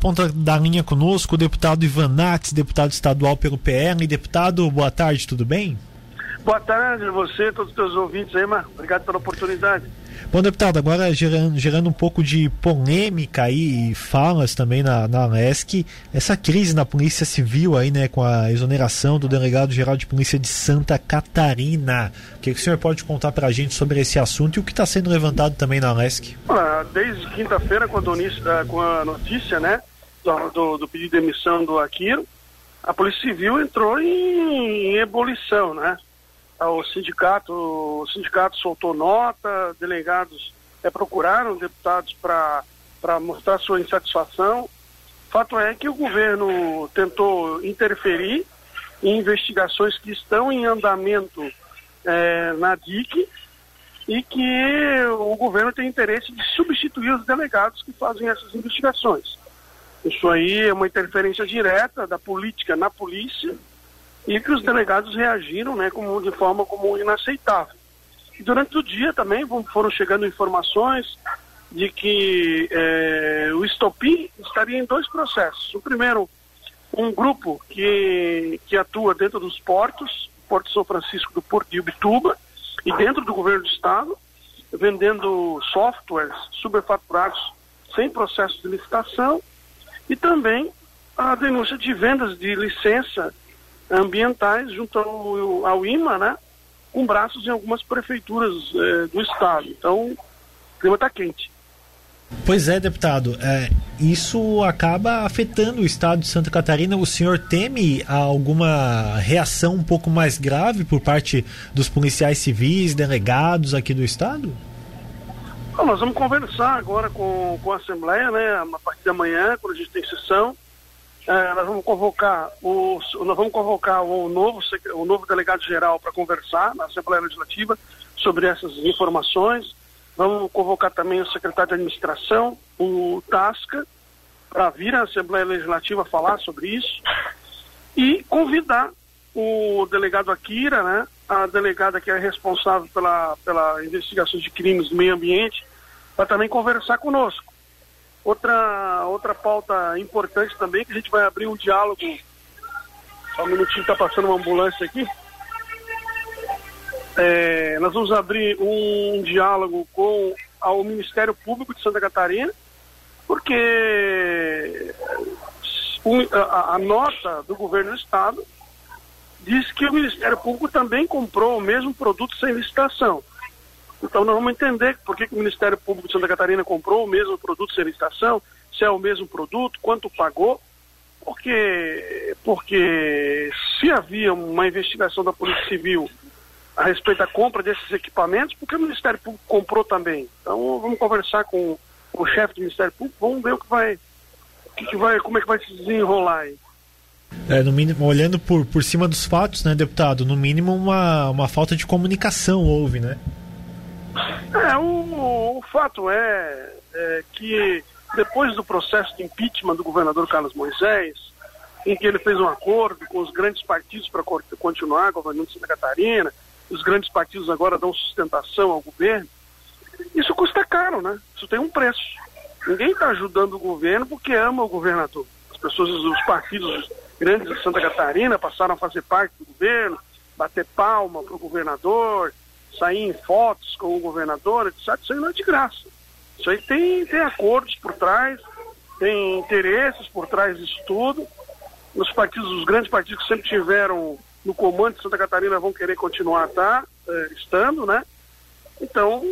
ponta da linha conosco o deputado Ivan Nates, deputado estadual pelo PL. Deputado, boa tarde, tudo bem? Boa tarde a você, todos os teus ouvintes aí, Mar. Obrigado pela oportunidade. Bom, deputado, agora gerando, gerando um pouco de polêmica aí e falas também na, na LESC, essa crise na Polícia Civil aí, né, com a exoneração do delegado-geral de Polícia de Santa Catarina. O que, que o senhor pode contar para a gente sobre esse assunto e o que está sendo levantado também na LESC? Desde quinta-feira, com, eh, com, a notícia, né, do, do, do, pedido de demissão do Aquiro, a Polícia Civil entrou em, em ebulição, né? o sindicato, o sindicato soltou nota, delegados é, procuraram deputados para mostrar sua insatisfação. Fato é que o governo tentou interferir em investigações que estão em andamento é, na DIC e que o governo tem interesse de substituir os delegados que fazem essas investigações. Isso aí é uma interferência direta da política na polícia e que os delegados reagiram né, como, de forma como inaceitável. E durante o dia também foram chegando informações de que é, o estopim estaria em dois processos. O primeiro, um grupo que, que atua dentro dos portos, Porto São Francisco do Porto de Ubituba, e dentro do governo do estado, vendendo softwares superfaturados sem processo de licitação, e também a denúncia de vendas de licença ambientais junto ao, ao IMA, né? Com braços em algumas prefeituras é, do estado. Então, o clima está quente. Pois é, deputado. É, isso acaba afetando o estado de Santa Catarina. O senhor teme alguma reação um pouco mais grave por parte dos policiais civis, delegados aqui do estado? Bom, nós vamos conversar agora com, com a Assembleia, né? A partir da manhã, quando a gente tem sessão é, nós vamos convocar o nós vamos convocar o novo o novo delegado geral para conversar na Assembleia Legislativa sobre essas informações. Vamos convocar também o secretário de administração, o Tasca, para vir à Assembleia Legislativa falar sobre isso e convidar o delegado Akira, né, a delegada que é responsável pela, pela investigação de crimes do meio ambiente, para também conversar conosco. Outra, outra pauta importante também, que a gente vai abrir um diálogo. Só um minutinho, está passando uma ambulância aqui. É, nós vamos abrir um diálogo com o Ministério Público de Santa Catarina, porque a, a nota do governo do Estado diz que o Ministério Público também comprou o mesmo produto sem licitação. Então nós vamos entender por que, que o Ministério Público de Santa Catarina comprou o mesmo produto sem licitação, se é o mesmo produto, quanto pagou, porque, porque se havia uma investigação da Polícia Civil a respeito da compra desses equipamentos, porque o Ministério Público comprou também. Então vamos conversar com o chefe do Ministério Público, vamos ver o que vai, o que, vai, como é que vai se desenrolar aí. É, no mínimo, olhando por, por cima dos fatos, né, deputado, no mínimo uma, uma falta de comunicação houve, né? É, o, o fato é, é, que depois do processo de impeachment do governador Carlos Moisés, em que ele fez um acordo com os grandes partidos para continuar governando Santa Catarina, os grandes partidos agora dão sustentação ao governo, isso custa caro, né? Isso tem um preço. Ninguém está ajudando o governo porque ama o governador. As pessoas, os partidos grandes de Santa Catarina passaram a fazer parte do governo, bater palma para o governador, sair em fotos com o governador, etc. Isso aí não é de graça. Isso aí tem, tem acordos por trás, tem interesses por trás disso tudo. Os partidos, os grandes partidos que sempre tiveram no comando de Santa Catarina vão querer continuar tá, estando, né? Então,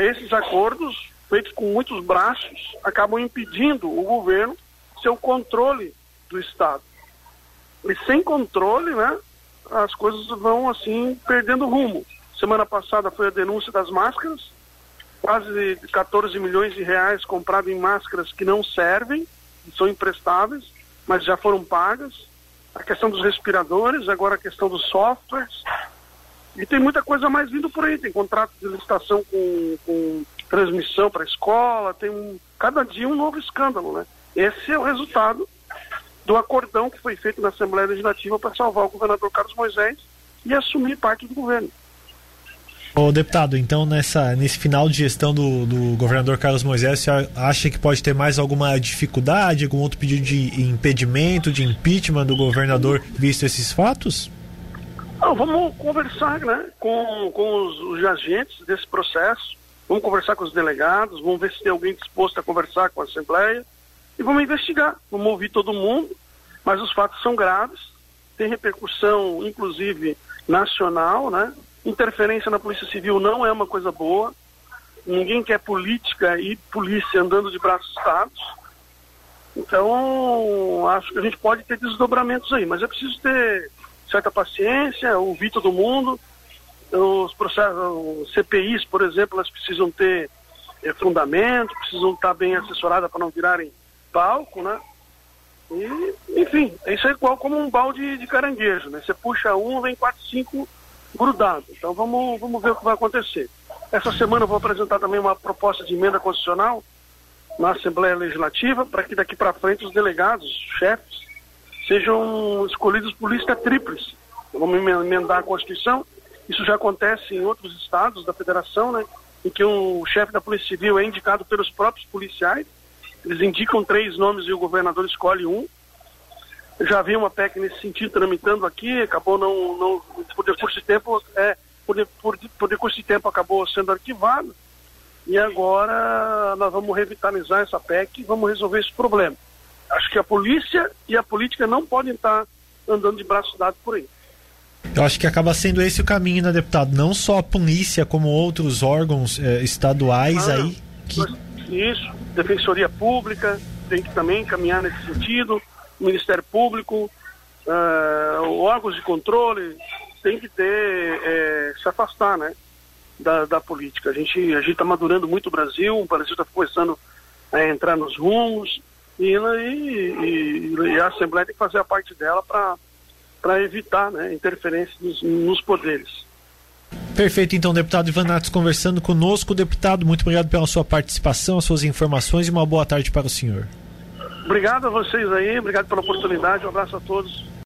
esses acordos, feitos com muitos braços, acabam impedindo o governo seu controle do Estado. E sem controle, né, as coisas vão assim perdendo rumo. Semana passada foi a denúncia das máscaras, quase 14 milhões de reais comprado em máscaras que não servem, são imprestáveis, mas já foram pagas. A questão dos respiradores, agora a questão dos softwares. E tem muita coisa mais vindo por aí. Tem contrato de licitação com, com transmissão para a escola, tem um, cada dia um novo escândalo, né? Esse é o resultado do acordão que foi feito na Assembleia Legislativa para salvar o governador Carlos Moisés e assumir parte do governo. Ô, deputado, então nessa, nesse final de gestão do, do governador Carlos Moisés, você acha que pode ter mais alguma dificuldade, algum outro pedido de impedimento, de impeachment do governador, visto esses fatos? Não, vamos conversar né, com, com os, os agentes desse processo, vamos conversar com os delegados, vamos ver se tem alguém disposto a conversar com a Assembleia e vamos investigar, vamos ouvir todo mundo, mas os fatos são graves, tem repercussão, inclusive, nacional, né? Interferência na Polícia Civil não é uma coisa boa. Ninguém quer política e polícia andando de braços dados. Então, acho que a gente pode ter desdobramentos aí, mas é preciso ter certa paciência, ouvir todo mundo. Os processos, CPIs, por exemplo, elas precisam ter é, fundamento, precisam estar bem assessoradas para não virarem palco, né? E, enfim, isso é igual como um balde de caranguejo, né? Você puxa um, vem quatro, cinco grudado. Então vamos, vamos ver o que vai acontecer. Essa semana eu vou apresentar também uma proposta de emenda constitucional na Assembleia Legislativa para que daqui para frente os delegados, os chefes, sejam escolhidos por lista tríplice. Vamos emendar a Constituição. Isso já acontece em outros estados da federação, né? Em que o chefe da Polícia Civil é indicado pelos próprios policiais. Eles indicam três nomes e o governador escolhe um. Já havia uma PEC nesse sentido tramitando aqui, acabou não, não por decurso de tempo, é, por, por, por decurso de tempo acabou sendo arquivado. E agora nós vamos revitalizar essa PEC e vamos resolver esse problema. Acho que a polícia e a política não podem estar andando de braços dados por aí. Eu acho que acaba sendo esse o caminho, né, deputado? Não só a polícia, como outros órgãos eh, estaduais ah, aí. Que... Isso, Defensoria Pública tem que também caminhar nesse sentido, Ministério Público, uh, órgãos de controle, tem que ter, é, se afastar, né, da, da política. A gente a gente está madurando muito o Brasil, o Brasil está começando a entrar nos rumos e, e, e, a Assembleia tem que fazer a parte dela para evitar né, interferência nos, nos poderes. Perfeito, então, deputado Ivan Natos conversando conosco. Deputado, muito obrigado pela sua participação, as suas informações e uma boa tarde para o senhor. Obrigado a vocês aí, obrigado pela oportunidade, um abraço a todos.